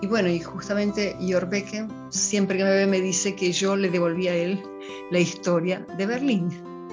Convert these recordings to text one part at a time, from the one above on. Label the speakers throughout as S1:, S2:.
S1: Y bueno, y justamente Jorbeke siempre que me ve me dice que yo le devolví a él la historia de Berlín,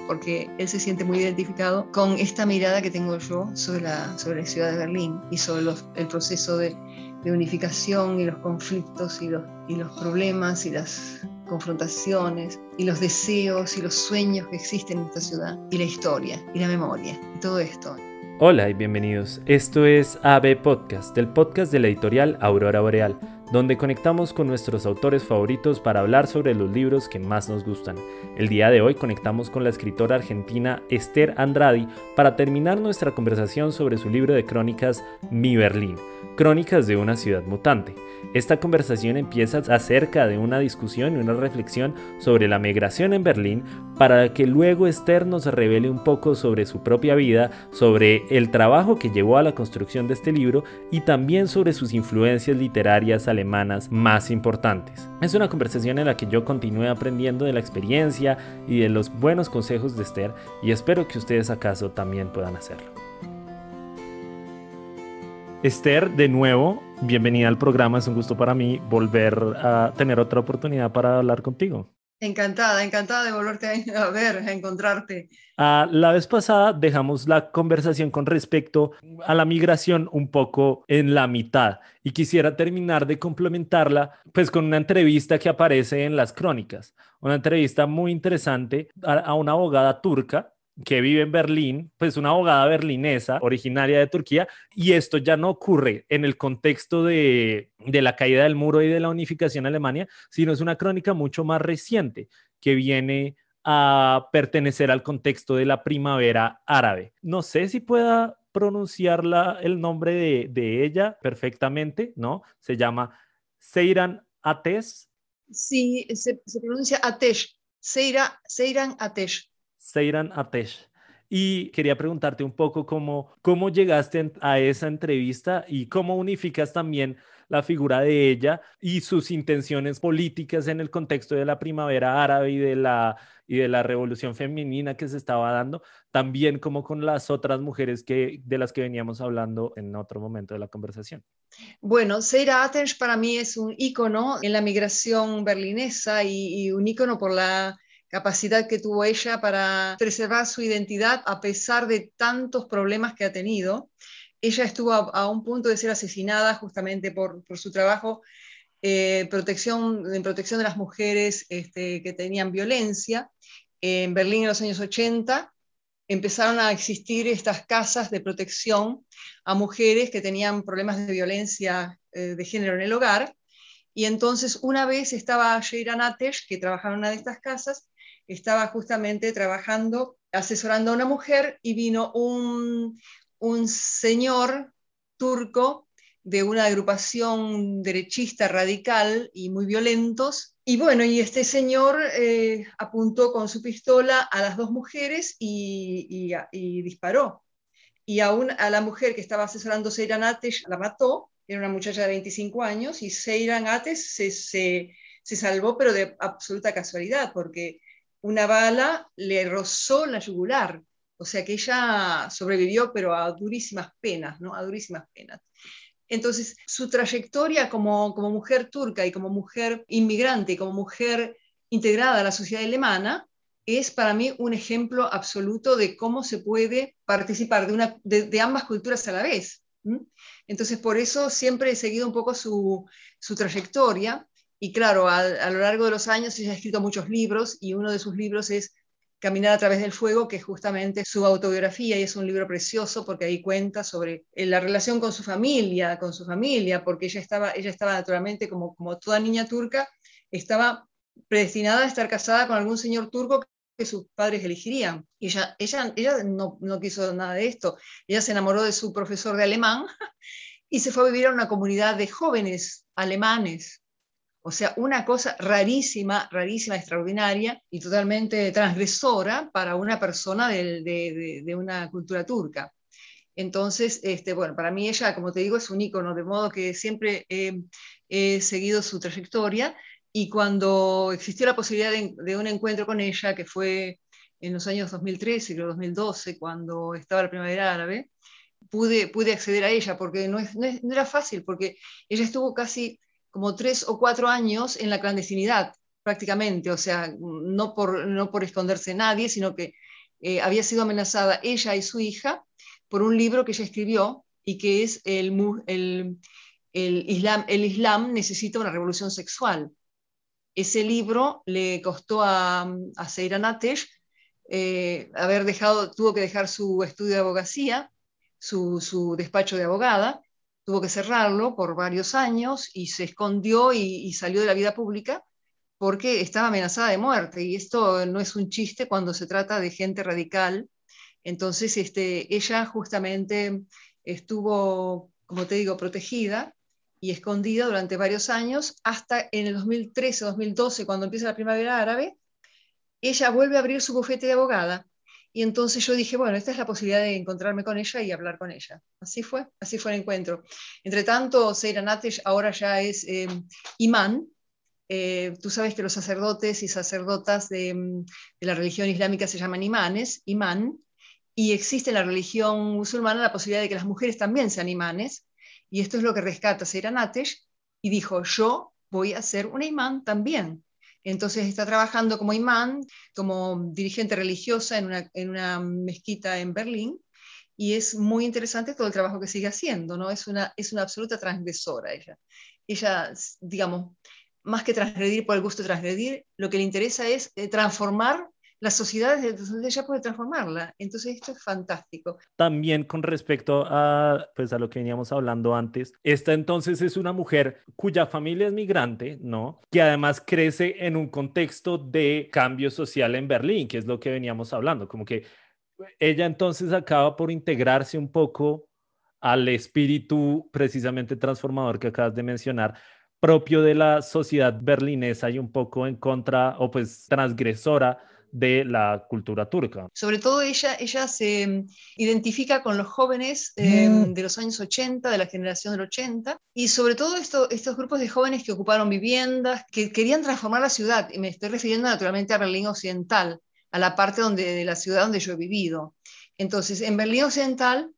S1: porque él se siente muy identificado con esta mirada que tengo yo sobre la, sobre la ciudad de Berlín y sobre el proceso de, de, unificación y los conflictos y los, y los problemas y las confrontaciones y los deseos y los sueños que existen en esta ciudad y la historia y la memoria y todo esto.
S2: Hola y bienvenidos. Esto es AB Podcast, el podcast de la editorial Aurora Boreal, donde conectamos con nuestros autores favoritos para hablar sobre los libros que más nos gustan. El día de hoy conectamos con la escritora argentina Esther Andradi para terminar nuestra conversación sobre su libro de crónicas Mi Berlín, Crónicas de una ciudad mutante. Esta conversación empieza acerca de una discusión y una reflexión sobre la migración en Berlín para que luego Esther nos revele un poco sobre su propia vida, sobre el trabajo que llevó a la construcción de este libro y también sobre sus influencias literarias alemanas más importantes. Es una conversación en la que yo continúe aprendiendo de la experiencia y de los buenos consejos de Esther y espero que ustedes acaso también puedan hacerlo. Esther, de nuevo, bienvenida al programa. Es un gusto para mí volver a tener otra oportunidad para hablar contigo.
S1: Encantada, encantada de volverte a ver, a encontrarte.
S2: Ah, la vez pasada dejamos la conversación con respecto a la migración un poco en la mitad y quisiera terminar de complementarla pues con una entrevista que aparece en las crónicas, una entrevista muy interesante a una abogada turca que vive en Berlín, pues una abogada berlinesa originaria de Turquía, y esto ya no ocurre en el contexto de, la caída del muro y de la unificación de Alemania, sino es una crónica mucho más reciente que viene a pertenecer al contexto de la primavera árabe. No sé si pueda pronunciar el nombre de, ella perfectamente, ¿no? Se llama Seiran Atesh.
S1: Sí, se, pronuncia Atesh, Seiran Atesh.
S2: Seiran Atesh. Y quería preguntarte un poco cómo, cómo llegaste a esa entrevista y cómo unificas también la figura de ella y sus intenciones políticas en el contexto de la primavera árabe y de la, y de la revolución femenina que se estaba dando, también como con las otras mujeres que, de las que veníamos hablando en otro momento de la conversación.
S1: Bueno, Seira Atesh para mí es un ícono en la migración berlinesa y, y un ícono por la capacidad que tuvo ella para preservar su identidad a pesar de tantos problemas que ha tenido. Ella estuvo a, un punto de ser asesinada justamente por, su trabajo eh, protección, en protección de las mujeres este, que tenían violencia. En Berlín en los años 80 empezaron a existir estas casas de protección a mujeres que tenían problemas de violencia eh, de género en el hogar. Y entonces una vez estaba Sheira Natesh, que trabajaba en una de estas casas, estaba justamente trabajando, asesorando a una mujer y vino un, señor turco de una agrupación derechista radical y muy violentos. Y bueno, y este señor eh, apuntó con su pistola a las dos mujeres y, disparó. Y aún a la mujer que estaba asesorando Seiran Atesh la mató, era una muchacha de 25 años, y Seiran Atesh se, se salvó, pero de absoluta casualidad, porque una bala le rozó la yugular. O sea que ella sobrevivió, pero a durísimas penas, ¿no? A durísimas penas. Entonces, su trayectoria como, mujer turca y como mujer inmigrante y como mujer integrada a la sociedad alemana es para mí un ejemplo absoluto de cómo se puede participar de, ambas culturas a la vez. Entonces, por eso siempre he seguido un poco su trayectoria y claro, a, lo largo de los años ella ha escrito muchos libros y uno de sus libros es Caminar a través del fuego, que es justamente su autobiografía y es un libro precioso porque ahí cuenta sobre eh, la relación con su familia, con su familia, porque ella estaba, ella estaba naturalmente, como, como toda niña turca, estaba predestinada a estar casada con algún señor turco que sus padres elegirían. Y ella, ella, ella no, no quiso nada de esto. Ella se enamoró de su profesor de alemán y se fue a vivir a una comunidad de jóvenes alemanes o sea, una cosa rarísima, rarísima, extraordinaria y totalmente transgresora para una persona de, una cultura turca. Entonces, este, bueno, para mí ella, como te digo, es un ícono, de modo que siempre he, seguido su trayectoria y cuando existió la posibilidad de, un encuentro con ella, que fue en los años 2013, creo 2012, cuando estaba la primavera árabe, pude, acceder a ella, porque no, no era fácil, porque ella estuvo casi como tres o cuatro años en la clandestinidad, prácticamente, o sea, no por, no por esconderse nadie, sino que eh, había sido amenazada ella y su hija por un libro que ella escribió y que es el, el, el, Islam, el Islam necesita una revolución sexual. Ese libro le costó a, a Seira eh, haber dejado, tuvo que dejar su estudio de abogacía, su, su, despacho de abogada, tuvo que cerrarlo por varios años y se escondió y, salió de la vida pública porque estaba amenazada de muerte. Y esto no es un chiste cuando se trata de gente radical. Entonces, este, ella justamente estuvo, como te digo, protegida y escondida durante varios años, hasta en el 2013-2012, cuando empieza la primavera árabe, ella vuelve a abrir su bufete de abogada. Y entonces yo dije, bueno, esta es la posibilidad de encontrarme con ella y hablar con ella. Así fue, así fue el encuentro. Entre tanto, Seira Natesh ahora ya es eh, imán, eh, tú sabes que los sacerdotes y sacerdotas de, mm, de, la religión islámica se llaman imanes, imán, y existe en la religión musulmana la posibilidad de que las mujeres también sean imanes, y esto es lo que rescata Natesh, y dijo, yo voy a ser un imán también. Entonces está trabajando como imán, como dirigente religiosa en una, en una mezquita en Berlín, y es muy interesante todo el trabajo que sigue haciendo, ¿no? Es una, es una absoluta transgresora ella. Ella, digamos, más que transgredir por el gusto de transgredir, lo que le interesa es eh, transformar las sociedades donde ella puede transformarla. Entonces esto es fantástico.
S2: También con respecto a, pues, a lo que veníamos hablando antes, esta entonces es una mujer cuya familia es migrante, ¿no? Que además crece en un contexto de cambio social en Berlín, que es lo que veníamos hablando, como que ella entonces acaba por integrarse un poco al espíritu precisamente transformador que acabas de mencionar, propio de la sociedad berlinesa y un poco en contra o pues transgresora de la cultura turca.
S1: Sobre todo ella, ella se mm, identifica con los jóvenes em, mm. de los años 80, de la generación del 80, y sobre todo esto, estos grupos de jóvenes que ocuparon viviendas, que querían transformar la ciudad, y me estoy refiriendo naturalmente a Berlín Occidental, a la parte donde, de la ciudad donde yo he vivido. Entonces, en Berlín Occidental,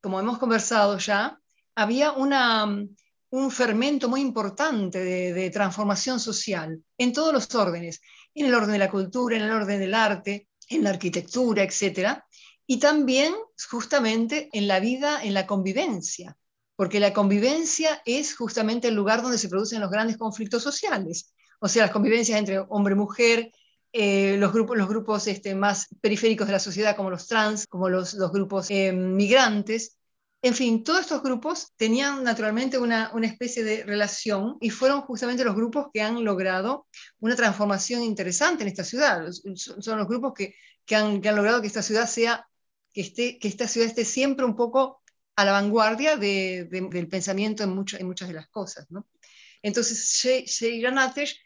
S1: como hemos conversado ya, había una, mm, un fermento muy importante de, transformación social en todos los órdenes, en el orden de la cultura, en el orden del arte, en la arquitectura, etc. Y también justamente en la vida, en la convivencia, porque la convivencia es justamente el lugar donde se producen los grandes conflictos sociales, o sea, las convivencias entre hombre-mujer, eh, los grupos, los grupos este, más periféricos de la sociedad, como los trans, como los, los grupos eh, migrantes, en fin, todos estos grupos tenían naturalmente una, especie de relación y fueron justamente los grupos que han logrado una transformación interesante en esta ciudad. Son los grupos que, han, logrado que esta ciudad sea, que, esté, que esta ciudad esté siempre un poco a la vanguardia del pensamiento en, muchas de las cosas. Entonces, Sheila Natesh,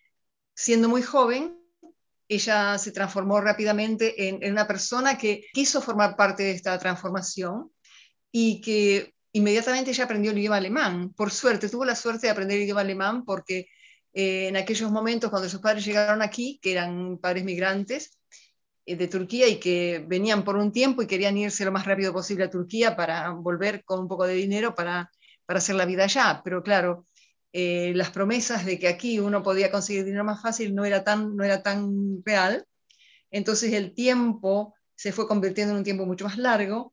S1: siendo muy joven, ella se transformó rápidamente en, una persona que quiso formar parte de esta transformación y que inmediatamente ella aprendió el idioma alemán. Por suerte, tuvo la suerte de aprender el idioma alemán porque eh, en aquellos momentos cuando sus padres llegaron aquí, que eran padres migrantes eh, de Turquía y que venían por un tiempo y querían irse lo más rápido posible a Turquía para volver con un poco de dinero para, para hacer la vida allá. Pero claro, eh, las promesas de que aquí uno podía conseguir dinero más fácil no era tan, no era tan real. Entonces el tiempo se fue convirtiendo en un tiempo mucho más largo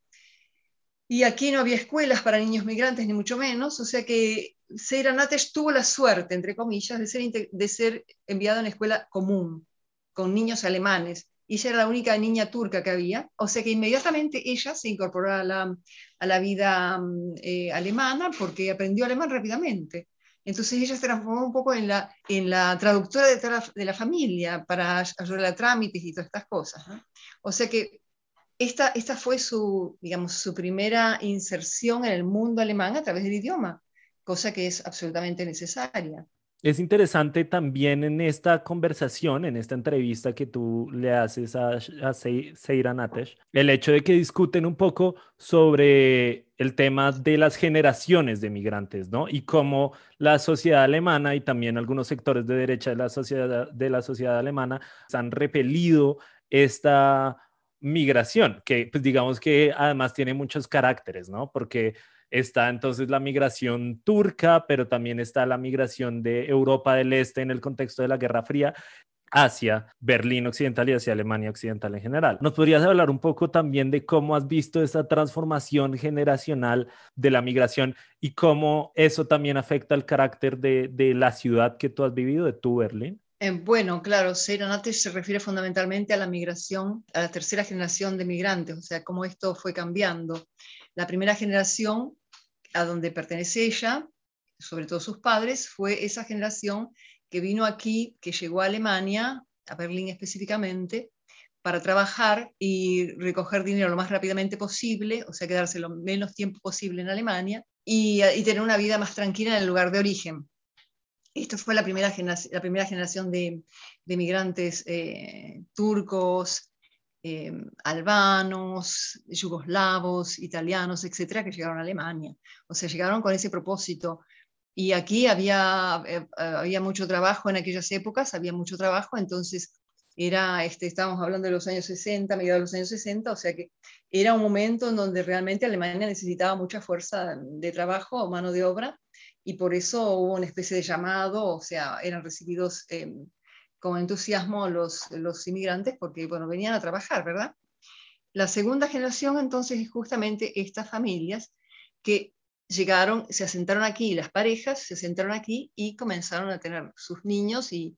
S1: y aquí no había escuelas para niños migrantes, ni mucho menos, o sea que Seira Natesh tuvo la suerte, entre comillas, de ser, de ser enviada a una escuela común, con niños alemanes, y ella era la única niña turca que había, o sea que inmediatamente ella se incorporó a la, a la vida mm, eh, alemana porque aprendió alemán rápidamente. Entonces ella se transformó un poco en la, en la traductora de, de la familia para ayudar a trámites y todas estas cosas. O sea que esta, esta fue su, digamos, su primera inserción en el mundo alemán a través del idioma, cosa que es absolutamente necesaria.
S2: Es interesante también en esta conversación, en esta entrevista que tú le haces a, a Seira Natesh, el hecho de que discuten un poco sobre el tema de las generaciones de migrantes, ¿no? Y cómo la sociedad alemana y también algunos sectores de derecha de la sociedad, de la sociedad alemana han repelido esta migración, que pues digamos que además tiene muchos caracteres, ¿no? Porque está entonces la migración turca, pero también está la migración de Europa del Este en el contexto de la Guerra Fría hacia Berlín Occidental y hacia Alemania Occidental en general. ¿Nos podrías hablar un poco también de cómo has visto esa transformación generacional de la migración y cómo eso también afecta el carácter de, de la ciudad que tú has vivido, de tu Berlín?
S1: Eh, bueno, claro, Seiranate se refiere fundamentalmente a la migración, a la tercera generación de migrantes, o sea, cómo esto fue cambiando. La primera generación a donde pertenece ella, sobre todo sus padres, fue esa generación que vino aquí, que llegó a Alemania, a Berlín específicamente, para trabajar y recoger dinero lo más rápidamente posible, o sea, quedarse lo menos tiempo posible en Alemania y, tener una vida más tranquila en el lugar de origen. Esto fue la primera, la primera generación de, de migrantes eh, turcos, eh, albanos, yugoslavos, italianos, etcétera, que llegaron a Alemania. O sea, llegaron con ese propósito y aquí había, eh, había mucho trabajo en aquellas épocas, había mucho trabajo, entonces era, este, estábamos hablando de los años 60, mediados de los años 60, o sea que era un momento en donde realmente Alemania necesitaba mucha fuerza de trabajo o mano de obra, y por eso hubo una especie de llamado, o sea, eran recibidos eh, con entusiasmo los, los inmigrantes porque, bueno, venían a trabajar, ¿verdad? La segunda generación entonces es justamente estas familias que llegaron, se asentaron aquí, las parejas se asentaron aquí y comenzaron a tener sus niños y,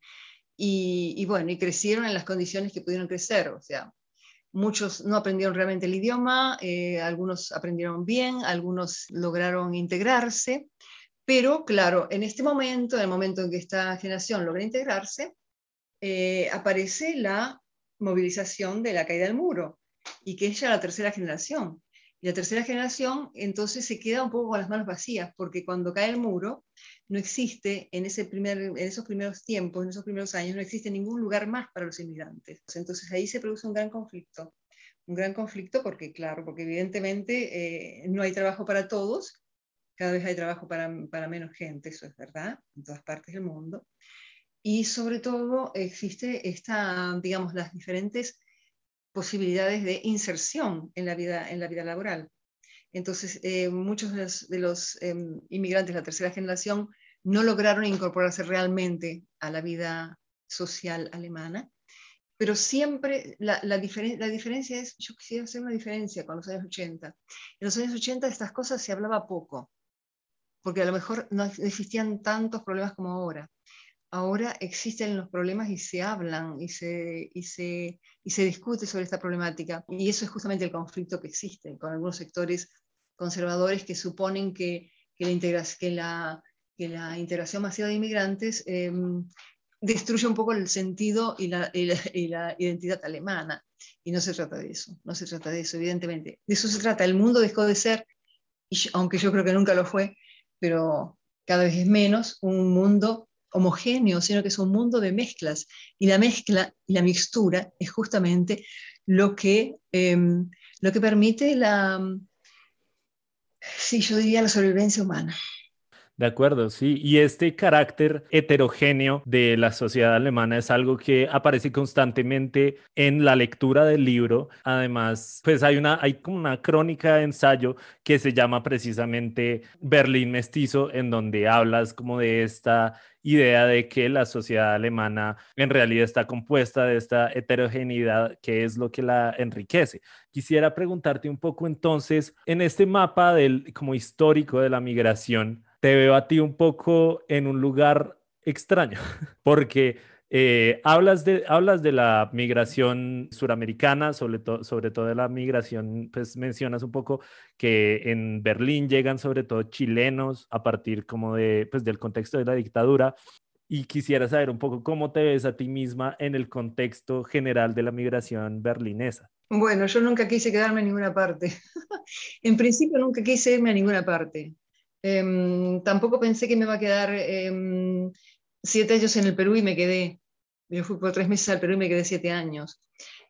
S1: y, bueno, y crecieron en las condiciones que pudieron crecer. O sea, muchos no aprendieron realmente el idioma, eh, algunos aprendieron bien, algunos lograron integrarse, pero claro, en este momento, en el momento en que esta generación logra integrarse, eh, aparece la movilización de la caída del muro y que es ya la tercera generación. Y la tercera generación entonces se queda un poco con las manos vacías, porque cuando cae el muro, no existe en, ese primer, en esos primeros tiempos, en esos primeros años, no existe ningún lugar más para los inmigrantes. Entonces ahí se produce un gran conflicto. Un gran conflicto porque, claro, porque evidentemente eh, no hay trabajo para todos, cada vez hay trabajo para, para menos gente, eso es verdad, en todas partes del mundo. Y sobre todo existe esta, digamos, las diferentes posibilidades de inserción en la vida, en la vida laboral. Entonces, eh, muchos de los, em, inmigrantes de la tercera generación no lograron incorporarse realmente a la vida social alemana, pero siempre la, la, la, diferencia es, yo quisiera hacer una diferencia con los años 80. En los años 80 de estas cosas se hablaba poco, porque a lo mejor no existían tantos problemas como ahora ahora existen los problemas y se hablan y se, y se, y se discute sobre esta problemática. Y eso es justamente el conflicto que existe con algunos sectores conservadores que suponen que, que, la, que, la, que la, integración masiva de inmigrantes em, destruye un poco el sentido y la, y, y la, identidad alemana. Y no se trata de eso, no se trata de eso, evidentemente. De eso se trata. El mundo dejó de ser, aunque yo creo que nunca lo fue, pero cada vez es menos, un mundo homogéneo, sino que es un mundo de mezclas. Y la mezcla y la mixtura es justamente lo que, em, lo que permite la, sí, yo diría la sobrevivencia humana.
S2: De acuerdo, sí. Y este carácter heterogéneo de la sociedad alemana es algo que aparece constantemente en la lectura del libro. Además, pues hay una, hay como una crónica de ensayo que se llama precisamente Berlín Mestizo, en donde hablas como de esta idea de que la sociedad alemana en realidad está compuesta de esta heterogeneidad que es lo que la enriquece. Quisiera preguntarte un poco entonces, en este mapa del como histórico de la migración, te veo a ti un poco en un lugar extraño, porque eh, hablas, de, hablas de la migración suramericana, sobre, sobre todo de la migración, pues mencionas un poco que en Berlín llegan sobre todo chilenos a partir como de, pues, del contexto de la dictadura. Y quisiera saber un poco cómo te ves a ti misma en el contexto general de la migración berlinesa.
S1: Bueno, yo nunca quise quedarme en ninguna parte. en principio nunca quise irme a ninguna parte. Em, tampoco pensé que me iba a quedar em, siete años en el Perú y me quedé. Yo fui por tres meses al Perú y me quedé siete años.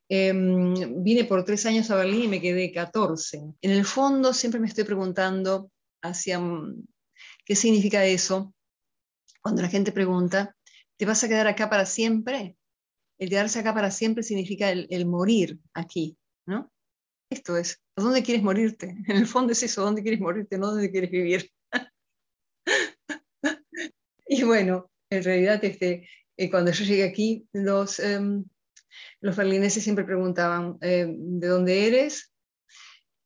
S1: Em, vine por tres años a Berlín y me quedé 14. En el fondo siempre me estoy preguntando hacia mm, qué significa eso. Cuando la gente pregunta, ¿te vas a quedar acá para siempre? El quedarse acá para siempre significa el morir aquí. ¿no? Esto es, ¿a dónde quieres morirte? En el fondo es eso, ¿dónde quieres morirte? No dónde quieres vivir. Y bueno, en realidad este, eh, cuando yo llegué aquí, los, em, los berlineses siempre preguntaban, eh, ¿de dónde eres?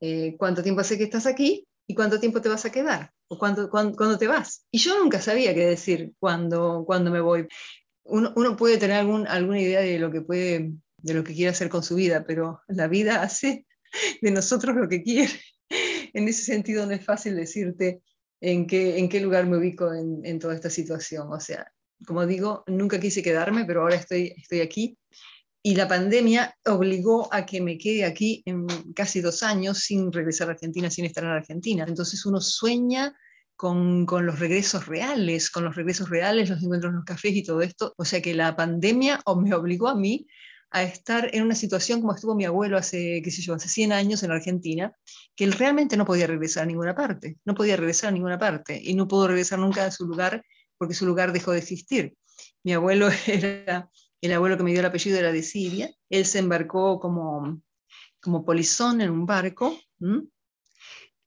S1: Eh, ¿Cuánto tiempo hace que estás aquí? ¿Y cuánto tiempo te vas a quedar? ¿O cuándo, cuándo, te vas? Y yo nunca sabía qué decir cuando, cuando me voy. Uno, uno, puede tener algún, alguna idea de lo que puede, de lo que quiere hacer con su vida, pero la vida hace de nosotros lo que quiere. En ese sentido no es fácil decirte en qué, en qué lugar me ubico en, en toda esta situación. O sea, como digo, nunca quise quedarme, pero ahora estoy, estoy aquí. Y la pandemia obligó a que me quede aquí en casi dos años sin regresar a Argentina, sin estar en Argentina. Entonces uno sueña con, con, los regresos reales, con los regresos reales, los encuentros en los cafés y todo esto. O sea que la pandemia me obligó a mí a estar en una situación como estuvo mi abuelo hace, qué sé yo, hace 100 años en Argentina, que él realmente no podía regresar a ninguna parte, no podía regresar a ninguna parte y no pudo regresar nunca a su lugar porque su lugar dejó de existir. Mi abuelo era, el abuelo que me dio el apellido era de Siria, él se embarcó como, como polizón en un barco,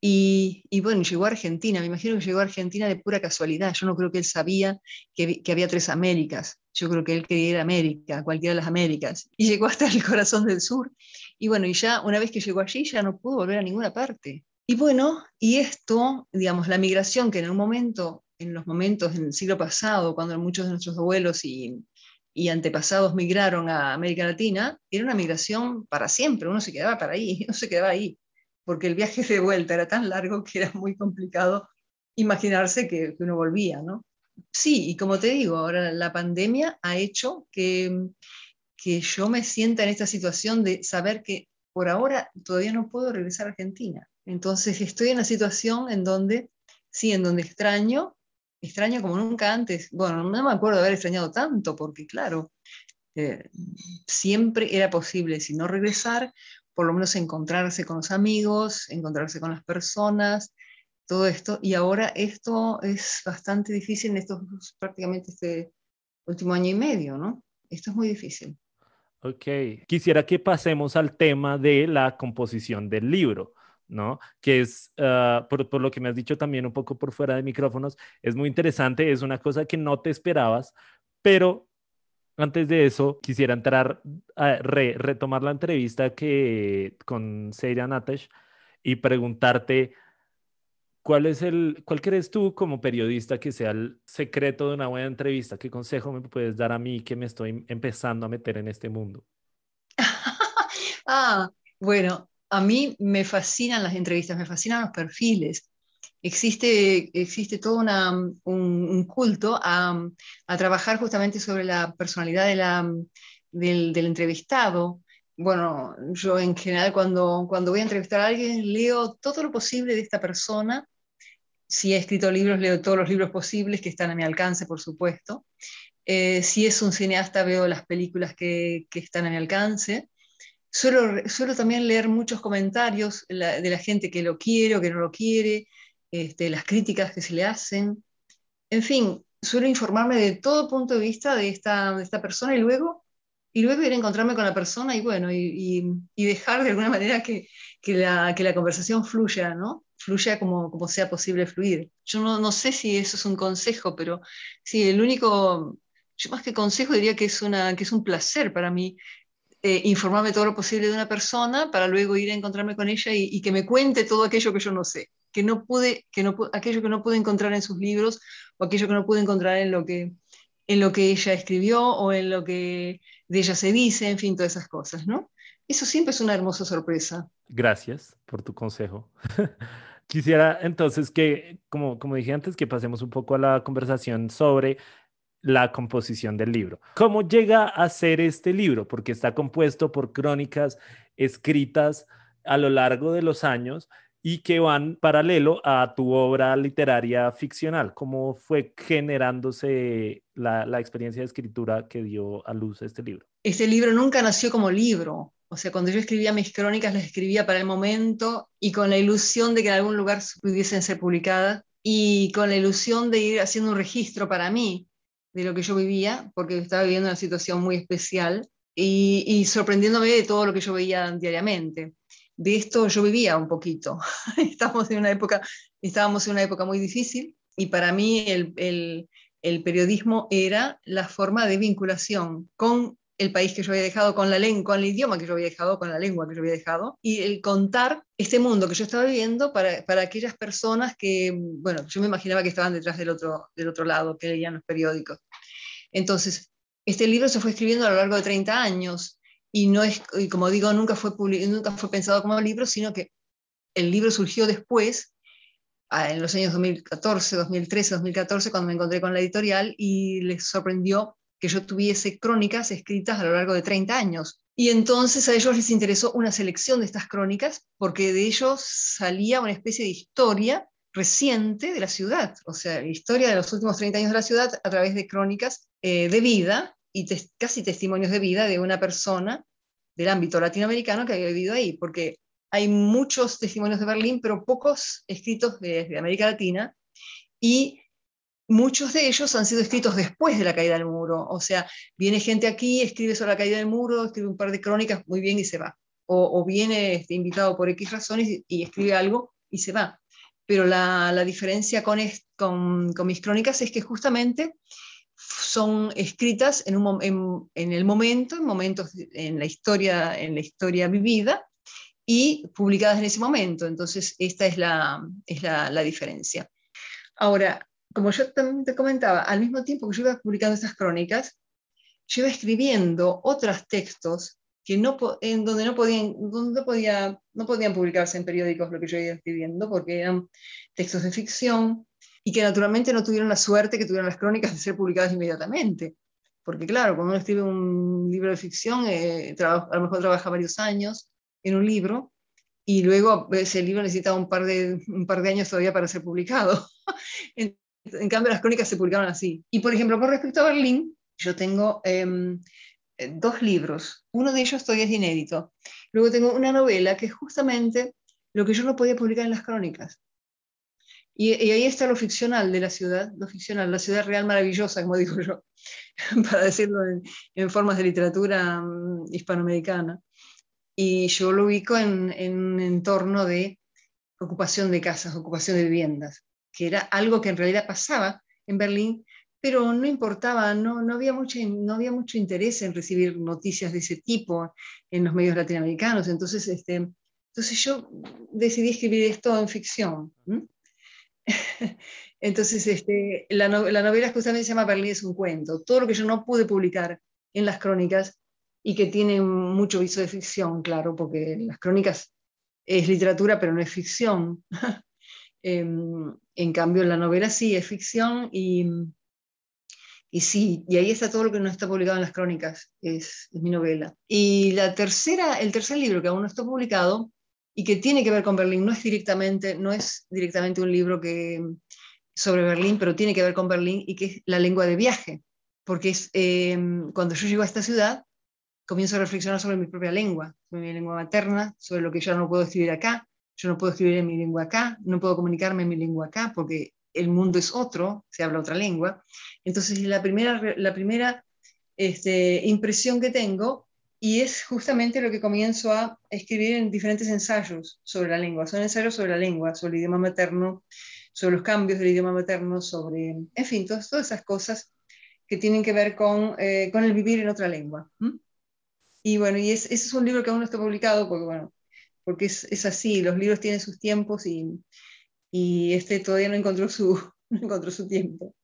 S1: y, y, bueno, llegó a Argentina, me imagino que llegó a Argentina de pura casualidad, yo no creo que él sabía que, había tres Américas, yo creo que él quería ir a América, cualquiera de las Américas, y llegó hasta el corazón del sur, y bueno, y ya una vez que llegó allí ya no pudo volver a ninguna parte. Y bueno, y esto, digamos, la migración que en un momento en los momentos en el siglo pasado, cuando muchos de nuestros abuelos y, y, antepasados migraron a América Latina, era una migración para siempre, uno se quedaba para ahí, no se quedaba ahí, porque el viaje de vuelta era tan largo que era muy complicado imaginarse que, que uno volvía, ¿no? Sí, y como te digo, ahora la pandemia ha hecho que, que yo me sienta en esta situación de saber que por ahora todavía no puedo regresar a Argentina. Entonces estoy en una situación en donde, sí, en donde extraño, extraño como nunca antes. Bueno, no me acuerdo de haber extrañado tanto, porque claro, eh, siempre era posible, si no regresar, por lo menos encontrarse con los amigos, encontrarse con las personas, todo esto. Y ahora esto es bastante difícil en estos prácticamente este último año y medio, ¿no? Esto es muy difícil.
S2: Ok, quisiera que pasemos al tema de la composición del libro. ¿no? Que es, ah, por, lo que me has dicho también un poco por fuera de micrófonos, es muy interesante, es una cosa que no te esperabas, pero antes de eso quisiera entrar a retomar la entrevista que con Seira Natesh y preguntarte cuál es el, cuál crees tú como periodista que sea el secreto de una buena entrevista, qué consejo me puedes dar a mí que me estoy empezando a meter en este mundo.
S1: ah, bueno, a mí me fascinan las entrevistas, me fascinan los perfiles. Existe, existe todo un, culto a, trabajar justamente sobre la personalidad de la, del, entrevistado. Bueno, yo en general cuando, cuando voy a entrevistar a alguien leo todo lo posible de esta persona. Si he escrito libros, leo todos los libros posibles que están a mi alcance, por supuesto. Eh, si es un cineasta, veo las películas que, que están a mi alcance. Suelo, también leer muchos comentarios de la gente que lo quiere o que no lo quiere, este, las críticas que se le hacen. En fin, suelo informarme de todo punto de vista de esta, de esta persona y luego, y luego ir a encontrarme con la persona y bueno, y, y, dejar de alguna manera que, que, la, que la conversación fluya, ¿no? Fluya como, como sea posible fluir. Yo no, no sé si eso es un consejo, pero sí, el único, yo más que consejo diría que es, una, que es un placer para mí eh, informarme todo lo posible de una persona para luego ir a encontrarme con ella y, que me cuente todo aquello que yo no sé, que no pude, que no, aquello que no pude encontrar en sus libros o aquello que no pude encontrar en lo que, en lo que ella escribió o en lo que de ella se dice, en fin, todas esas cosas, ¿no? Eso siempre es una hermosa sorpresa.
S2: Gracias por tu consejo. Quisiera entonces que, como, como dije antes, que pasemos un poco a la conversación sobre la composición del libro. ¿Cómo llega a ser este libro? Porque está compuesto por crónicas escritas a lo largo de los años y que van paralelo a tu obra literaria ficcional. ¿Cómo fue generándose la, experiencia de escritura que dio a luz este libro?
S1: Este libro nunca nació como libro. O sea, cuando yo escribía mis crónicas, las escribía para el momento y con la ilusión de que en algún lugar pudiesen ser publicadas y con la ilusión de ir haciendo un registro para mí de lo que yo vivía, porque estaba viviendo una situación muy especial y, sorprendiéndome de todo lo que yo veía diariamente. De esto yo vivía un poquito. estábamos, en una época, muy difícil y para mí el, periodismo era la forma de vinculación con el país que yo había dejado, con la lengua, con el idioma que yo había dejado, con la lengua que yo había dejado, y el contar este mundo que yo estaba viviendo para, para aquellas personas que, bueno, yo me imaginaba que estaban detrás del otro, del otro lado, que leían los periódicos. Entonces, este libro se fue escribiendo a lo largo de 30 años y no es, y como digo, nunca fue, nunca fue pensado como libro, sino que el libro surgió después, en los años 2014, 2013, 2014, cuando me encontré con la editorial y les sorprendió que yo tuviese crónicas escritas a lo largo de 30 años. Y entonces a ellos les interesó una selección de estas crónicas porque de ellos salía una especie de historia reciente de la ciudad, o sea, historia de los últimos 30 años de la ciudad a través de crónicas eh, de vida y casi testimonios de vida de una persona del ámbito latinoamericano que había vivido ahí, porque hay muchos testimonios de Berlín, pero pocos escritos de, de América Latina, y muchos de ellos han sido escritos después de la caída del muro. O sea, viene gente aquí, escribe sobre la caída del muro, escribe un par de crónicas, muy bien, y se va. O, viene este, invitado por X razones y, escribe algo y se va. Pero la, diferencia con, con, mis crónicas es que justamente son escritas en, el momento, en momentos en la historia, en la historia vivida y publicadas en ese momento. Entonces, esta es la, es la, la diferencia. Ahora, como yo también te comentaba, al mismo tiempo que yo iba publicando estas crónicas, yo iba escribiendo otros textos que no, en donde, no podían, donde podía, no podían publicarse en periódicos lo que yo iba escribiendo, porque eran textos de ficción y que naturalmente no tuvieron la suerte que tuvieron las crónicas de ser publicadas inmediatamente. Porque claro, cuando uno escribe un libro de ficción, eh, a lo mejor trabaja varios años en un libro y luego ese libro necesita un par de, años todavía para ser publicado. En cambio, las crónicas se publicaron así. Y, por ejemplo, con respecto a Berlín, yo tengo em, eh, dos libros. Uno de ellos todavía es inédito. Luego tengo una novela que es justamente lo que yo no podía publicar en las crónicas. Y, ahí está lo ficcional de la ciudad, lo ficcional, la ciudad real maravillosa, como digo yo, para decirlo en, formas de literatura mm, hispanoamericana. Y yo lo ubico en, en un entorno de ocupación de casas, ocupación de viviendas que era algo que en realidad pasaba en Berlín, pero no importaba, no, había mucho interés en recibir noticias de ese tipo en los medios latinoamericanos. Entonces, este, entonces yo decidí escribir esto en ficción. Entonces, este, la, la, novela justamente se llama Berlín es un cuento. Todo lo que yo no pude publicar en las crónicas y que tiene mucho viso de ficción, claro, porque las crónicas es literatura, pero no es ficción. Em, en cambio, la novela sí es ficción y, y sí, y ahí está todo lo que no está publicado en las crónicas, es, mi novela. Y la tercera, el tercer libro que aún no está publicado y que tiene que ver con Berlín, no es directamente, no es directamente un libro que, sobre Berlín, pero tiene que ver con Berlín y que es la lengua de viaje, porque es, em, cuando yo llego a esta ciudad, comienzo a reflexionar sobre mi propia lengua, sobre mi lengua materna, sobre lo que yo no puedo escribir acá, yo no puedo escribir en mi lengua acá, no puedo comunicarme en mi lengua acá porque el mundo es otro, se habla otra lengua. Entonces, la primera, la primera este, impresión que tengo, y es justamente lo que comienzo a escribir en diferentes ensayos sobre la lengua. Son ensayos sobre la lengua, sobre el idioma materno, sobre los cambios del idioma materno, sobre, en fin, todas, todas esas cosas que tienen que ver con, eh, con el vivir en otra lengua. Y bueno, y ese es un libro que aún no está publicado porque, bueno, porque es, es, así, los libros tienen sus tiempos y, y este todavía no encontró su, no encontró su tiempo.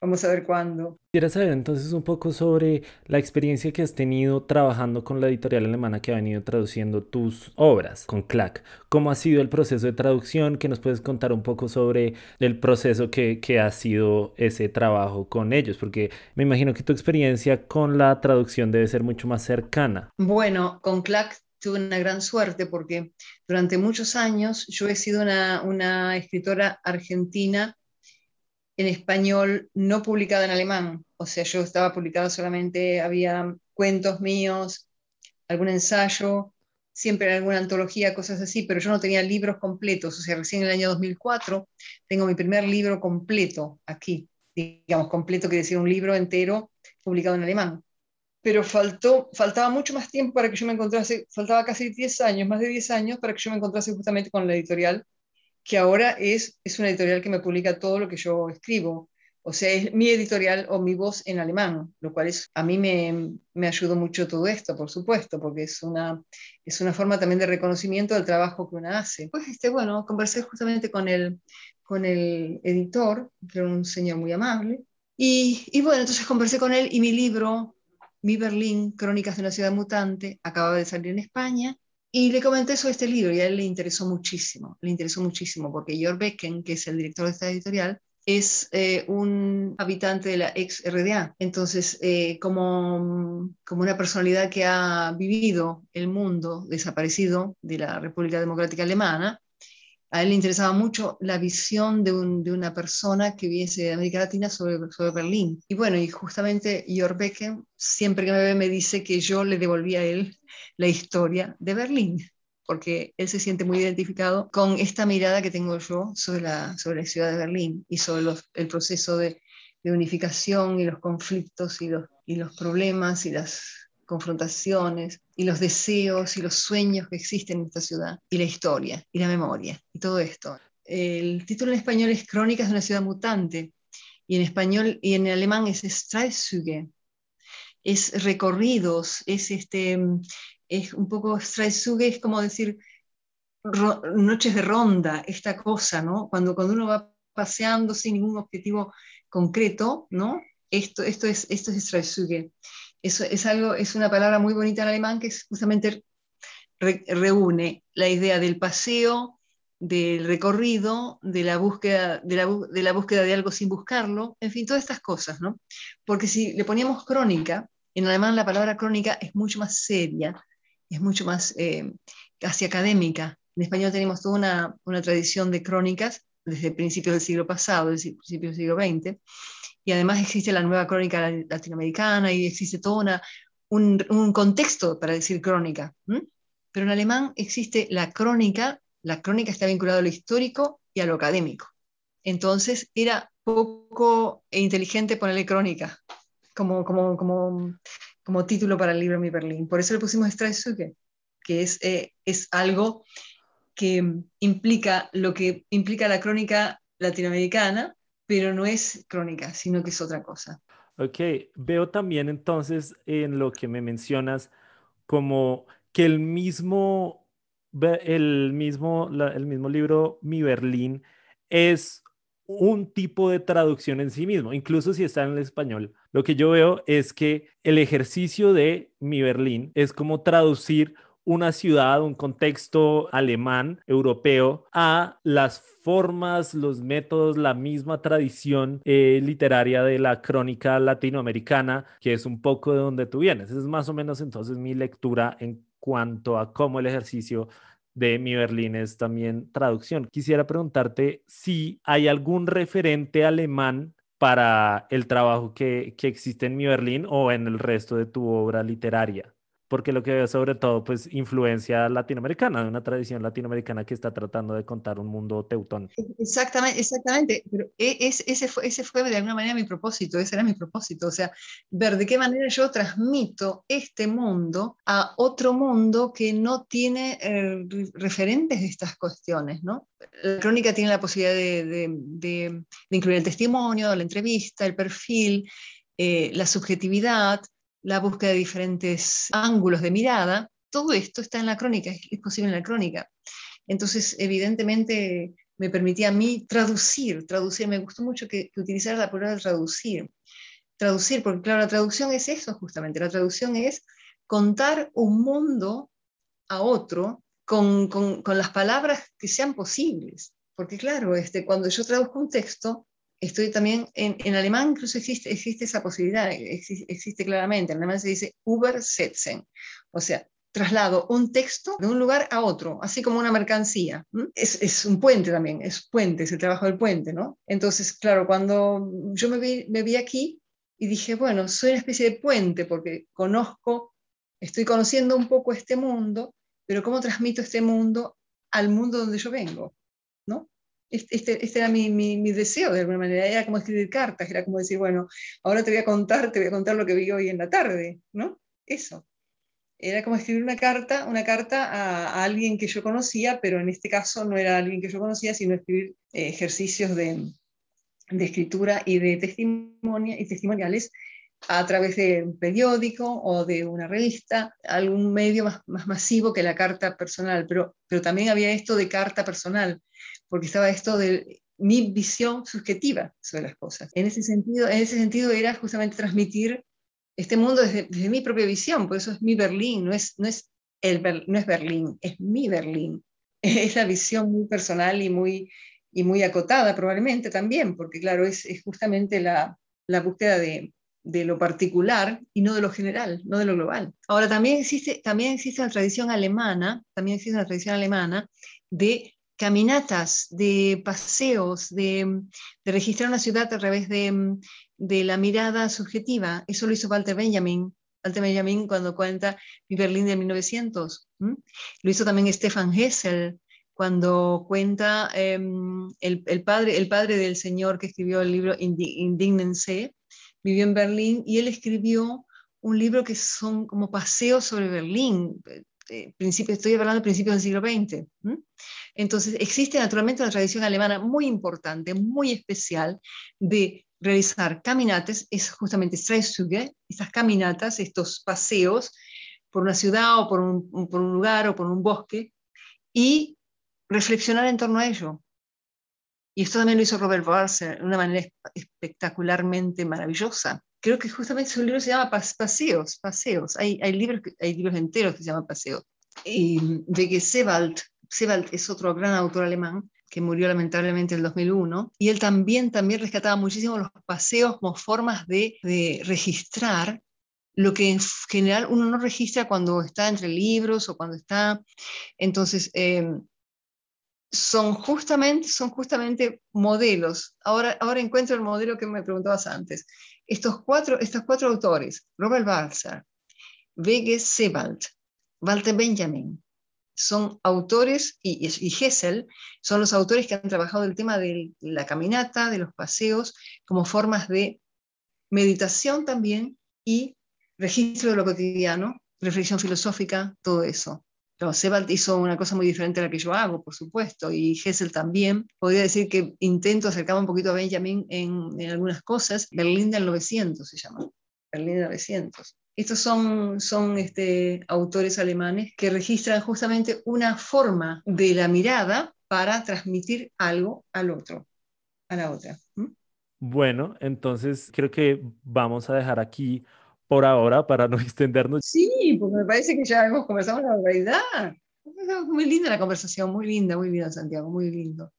S1: Vamos a ver cuándo.
S2: Quisiera saber entonces un poco sobre la experiencia que has tenido trabajando con la editorial alemana que ha venido traduciendo tus obras, con CLAC. ¿Cómo ha sido el proceso de traducción? ¿Qué nos puedes contar un poco sobre el proceso que, que ha sido ese trabajo con ellos? Porque me imagino que tu experiencia con la traducción debe ser mucho más cercana.
S1: Bueno, con CLAC tuve una gran suerte porque durante muchos años yo he sido una, escritora argentina en español no publicada en alemán. O sea, yo estaba publicada solamente, había cuentos míos, algún ensayo, siempre alguna antología, cosas así, pero yo no tenía libros completos. O sea, recién en el año 2004 tengo mi primer libro completo aquí. Digamos, completo quiere decir un libro entero publicado en alemán. pero faltó, faltaba mucho más tiempo para que yo me encontrase, faltaba casi 10 años, más de 10 años, para que yo me encontrase justamente con la editorial, que ahora es, es una editorial que me publica todo lo que yo escribo. O sea, es mi editorial o mi voz en alemán, lo cual es, a mí me, me ayudó mucho todo esto, por supuesto, porque es una, es una forma también de reconocimiento del trabajo que uno hace. Pues, este, bueno, conversé justamente con el, con el editor, que era un señor muy amable, y, y bueno, entonces conversé con él y mi libro, Mi Berlín, Crónicas de una ciudad mutante, acababa de salir en España, y le comenté sobre este libro y a él le interesó muchísimo, le interesó muchísimo, porque Georg Becken, que es el director de esta editorial, es eh, un habitante de la ex RDA. Entonces, eh, como, como una personalidad que ha vivido el mundo desaparecido de la República Democrática Alemana, a él le interesaba mucho la visión de, una persona que viese de América Latina sobre, sobre Berlín. Y bueno, y justamente Jörg Becken, siempre que me ve, me dice que yo le devolví a él la historia de Berlín porque él se siente muy identificado con esta mirada que tengo yo sobre la, sobre la ciudad de Berlín y sobre el proceso de, unificación y los conflictos y los, y los problemas y las confrontaciones y los deseos y los sueños que existen en esta ciudad y la historia y la memoria y todo esto. El título en español es Crónicas de una ciudad mutante y en español y en alemán es Streifzüge, es recorridos, es este es un poco Streisuge, es como decir noches de ronda, esta cosa, ¿no? Cuando, cuando uno va paseando sin ningún objetivo concreto, ¿no? Esto, esto es, esto es Streisuge. Es, algo, es una palabra muy bonita en alemán que justamente reúne la idea del paseo, del recorrido, de la, búsqueda, de la búsqueda de algo sin buscarlo, en fin, todas estas cosas, ¿no? Porque si le poníamos crónica, en alemán la palabra crónica es mucho más seria, es mucho más eh, casi académica. En español tenemos toda una, una, tradición de crónicas desde principios del siglo pasado, desde principios del siglo XX, y además existe la nueva crónica latinoamericana y existe todo una, un, contexto para decir crónica. Pero en alemán existe la crónica, la crónica está vinculada a lo histórico y a lo académico. Entonces era poco inteligente ponerle crónica, como, como, como como título para el libro Mi Berlín. Por eso le pusimos Streisuke, que es, eh, es algo que implica lo que implica la crónica latinoamericana, pero no es crónica, sino que es otra cosa.
S2: Ok, veo también entonces en lo que me mencionas como que el mismo, el mismo, el mismo libro Mi Berlín es un tipo de traducción en sí mismo, incluso si está en el español. Lo que yo veo es que el ejercicio de mi Berlín es como traducir una ciudad, un contexto alemán, europeo, a las formas, los métodos, la misma tradición eh, literaria de la crónica latinoamericana, que es un poco de donde tú vienes. es más o menos entonces mi lectura en cuanto a cómo el ejercicio de Mi Berlín es también traducción. Quisiera preguntarte si hay algún referente alemán para el trabajo que, que existe en Mi Berlín o en el resto de tu obra literaria porque lo que veo sobre todo, pues, influencia latinoamericana, de una tradición latinoamericana que está tratando de contar un mundo teutón.
S1: Exactamente, exactamente, pero e, es, ese, fue, ese fue de alguna manera mi propósito, ese era mi propósito, o sea, ver de qué manera yo transmito este mundo a otro mundo que no tiene eh, referentes de estas cuestiones, ¿no? La crónica tiene la posibilidad de, de, de, incluir el testimonio, la entrevista, el perfil, eh, la subjetividad, la búsqueda de diferentes ángulos de mirada, todo esto está en la crónica, es, posible en la crónica. Entonces, evidentemente, me permitía a mí traducir, traducir, me gustó mucho que, que utilizara la palabra traducir, traducir, porque claro, la traducción es eso justamente, la traducción es contar un mundo a otro con, con, con las palabras que sean posibles, porque claro, este, cuando yo traduzco un texto, estoy también, en, alemán incluso existe, esa posibilidad, existe, claramente, en alemán se dice Übersetzen, o sea, traslado un texto de un lugar a otro, así como una mercancía. Es, un puente también, es puente, es el trabajo del puente, ¿no? Entonces, claro, cuando yo me vi aquí y dije, bueno, soy una especie de puente porque conozco, estoy conociendo un poco este mundo, pero ¿cómo transmito este mundo al mundo donde yo vengo? Este, este, era mi, mi, deseo de alguna manera, era como escribir cartas, era como decir, bueno, ahora te voy a contar, te voy a contar lo que vi hoy en la tarde, ¿no? Eso. Era como escribir una carta, una carta a, alguien que yo conocía, pero en este caso no era alguien que yo conocía, sino escribir eh, ejercicios de, de, escritura y de testimonia, y testimoniales a través de un periódico o de una revista, algún medio más, más masivo que la carta personal, pero, pero también había esto de carta personal, porque estaba esto de mi visión subjetiva sobre las cosas. En ese sentido, en ese sentido era justamente transmitir este mundo desde, mi propia visión, por eso es mi Berlín, no es, no es, el, no es Berlín, es mi Berlín. Es la visión muy personal y muy, y muy acotada probablemente también, porque claro, es, es justamente la, la búsqueda de, de lo particular y no de lo general, no de lo global. Ahora, también existe, también existe una tradición alemana, también existe una tradición alemana de caminatas, de paseos, de, registrar una ciudad a través de, la mirada subjetiva. Eso lo hizo Walter Benjamin. Walter Benjamin cuando cuenta mi Berlín de 1900. Lo hizo también Stefan Hessel cuando cuenta em, el, padre, el padre del señor que escribió el libro Indignense, vivió en Berlín y él escribió un libro que son como paseos sobre Berlín, eh, eh, principio, estoy hablando de principios del siglo XX. Entonces, existe naturalmente una tradición alemana muy importante, muy especial, de realizar caminatas, es justamente Streifzüge, estas caminatas, estos paseos por una ciudad o por un lugar o por un bosque, y reflexionar en torno a ello. Y esto también lo hizo Robert Barser de una manera espectacularmente maravillosa. Creo que justamente su libro se llama Paseos, Paseos. Hay, hay, libros, hay libros enteros que se llaman Paseos. Y de que Sebald, Sebald es otro gran autor alemán que murió lamentablemente en el 2001, y él también, también rescataba muchísimo los paseos como formas de, de registrar lo que en general uno no registra cuando está entre libros o cuando está... Entonces, eh, son justamente, son justamente modelos. Ahora, ahora encuentro el modelo que me preguntabas antes. Estos cuatro, estos cuatro autores, Robert Balzer, Wege Sebald, Walter Benjamin, son autores, y, y Hessel, son los autores que han trabajado el tema de la caminata, de los paseos, como formas de meditación también y registro de lo cotidiano, reflexión filosófica, todo eso. No, Sebald hizo una cosa muy diferente a la que yo hago, por supuesto, y Hessel también. Podría decir que intento acercarme un poquito a Benjamin en, algunas cosas. Berlín del 900 se llama. Berlín del 900. Estos son, son este, autores alemanes que registran justamente una forma de la mirada para transmitir algo al otro, a la otra.
S2: Bueno, entonces creo que vamos a dejar aquí por ahora para no extendernos.
S1: Sí, porque me parece que ya hemos conversado la verdad. Muy linda la conversación, muy linda, muy linda, Santiago, muy lindo.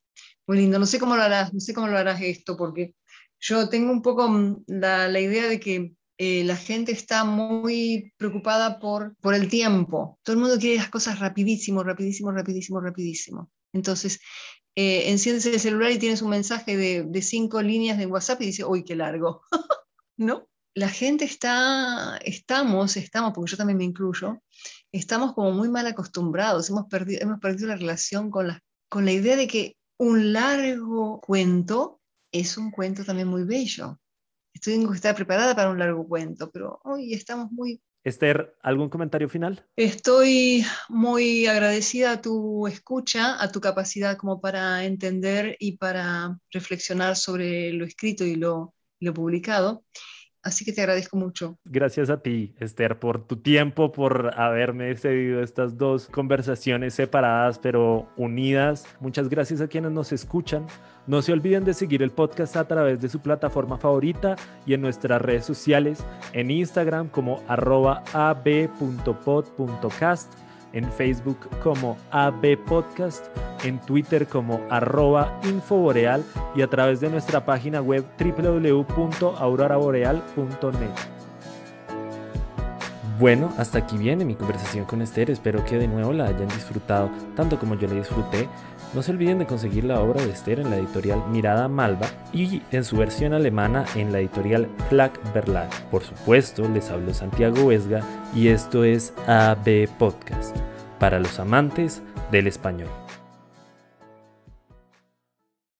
S1: Muy lindo. No sé cómo lo harás, no sé cómo lo harás esto, porque yo tengo un poco mm, la, la idea de que eh, la gente está muy preocupada por, por el tiempo. Todo el mundo quiere las cosas rapidísimo, rapidísimo, rapidísimo, rapidísimo. Entonces, eh, enciendes el celular y tienes un mensaje de, de cinco líneas de WhatsApp y dices, uy, qué largo, ¿no? La gente está, estamos, estamos, porque yo también me incluyo, estamos como muy mal acostumbrados, hemos perdido, hemos perdido la relación con la, con la idea de que un largo cuento es un cuento también muy bello. Estoy que estar preparada para un largo cuento, pero hoy estamos muy...
S2: Esther, ¿algún comentario final?
S1: Estoy muy agradecida a tu escucha, a tu capacidad como para entender y para reflexionar sobre lo escrito y lo, lo publicado. Así que te agradezco mucho.
S2: Gracias a ti, Esther, por tu tiempo, por haberme cedido estas dos conversaciones separadas pero unidas. Muchas gracias a quienes nos escuchan. No se olviden de seguir el podcast a través de su plataforma favorita y en nuestras redes sociales, en Instagram como arroba ab.pod.cast en Facebook como AB Podcast, en Twitter como arroba infoboreal y a través de nuestra página web www.auroraboreal.net. Bueno, hasta aquí viene mi conversación con Esther. Espero que de nuevo la hayan disfrutado tanto como yo la disfruté. No se olviden de conseguir la obra de Esther en la editorial Mirada Malva y en su versión alemana en la editorial Flag Verlag. Por supuesto, les hablo Santiago Vesga y esto es AB Podcast para los amantes del español.